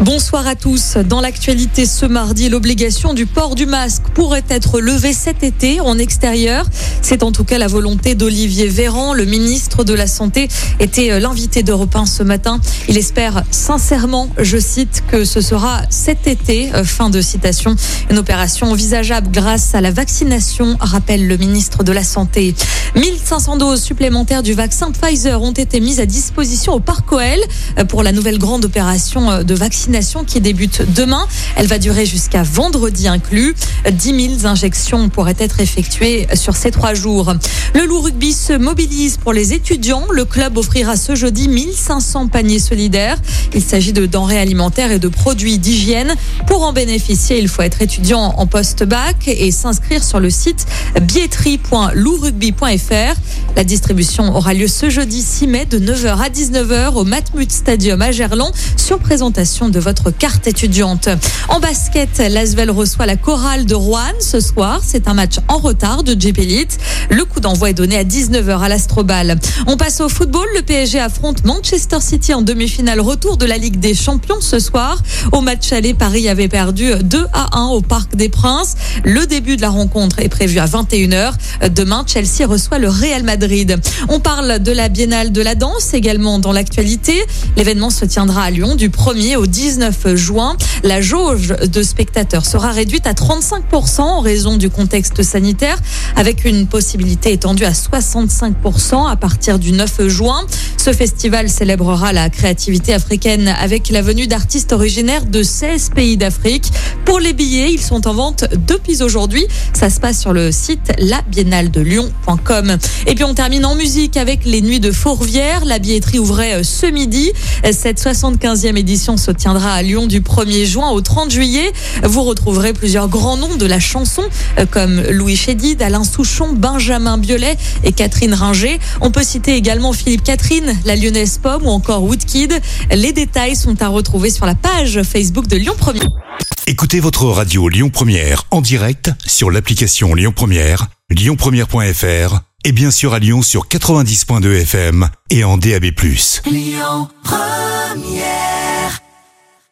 Bonsoir à tous. Dans l'actualité ce mardi, l'obligation du port du masque pourrait être levée cet été en extérieur. C'est en tout cas la volonté d'Olivier Véran, le ministre de la Santé, était l'invité d'Europe 1 ce matin. Il espère sincèrement, je cite, que ce sera cet été, fin de citation, une opération envisageable grâce à la vaccination, rappelle le ministre de la Santé. 1500 doses supplémentaires du vaccin Pfizer ont été mises à disposition au Parc euh, pour la nouvelle grande opération de vaccination qui débute demain. Elle va durer jusqu'à vendredi inclus. 10 000 injections pourraient être effectuées sur ces trois jours. Le loup rugby se mobilise pour les étudiants. Le club offrira ce jeudi 1500 paniers solidaires. Il s'agit de denrées alimentaires et de produits d'hygiène. Pour en bénéficier, il faut être étudiant en post-bac et s'inscrire sur le site billetterie.louprugby.fr. La distribution aura lieu ce jeudi 6 mai de 9h à 19h au Matmut Stadium à Gerland sur présentation de votre carte étudiante. En basket, l'Asvel reçoit la chorale de Rouen ce soir. C'est un match en retard de JP Elite. Le coup d'envoi est donné à 19h à l'Astrobal. On passe au football. Le PSG affronte Manchester City en demi-finale retour de la Ligue des Champions ce soir. Au match aller, Paris avait perdu 2 à 1 au Parc des Princes. Le début de la rencontre est prévu à 21h. Demain, Chelsea reçoit le Real Madrid. On parle de la Biennale de la danse également dans l'actualité. L'événement se tiendra à Lyon du 1er au 10 19 juin. La jauge de spectateurs sera réduite à 35% en raison du contexte sanitaire, avec une possibilité étendue à 65% à partir du 9 juin. Ce festival célébrera la créativité africaine avec la venue d'artistes originaires de 16 pays d'Afrique. Pour les billets, ils sont en vente depuis aujourd'hui. Ça se passe sur le site labiennaledelyon.com. Et puis on termine en musique avec les Nuits de Fourvière. La billetterie ouvrait ce midi. Cette 75e édition se tiendra à Lyon du 1er juin au 30 juillet. Vous retrouverez plusieurs grands noms de la chanson euh, comme Louis Chédid, Alain Souchon, Benjamin Biolay et Catherine Ringer. On peut citer également Philippe Catherine, la Lyonnaise Pomme ou encore Woodkid. Les détails sont à retrouver sur la page Facebook de Lyon 1 Écoutez votre radio Lyon Première en direct sur l'application Lyon Première, lyonpremière.fr et bien sûr à Lyon sur 90.2 FM et en DAB+. Lyon Première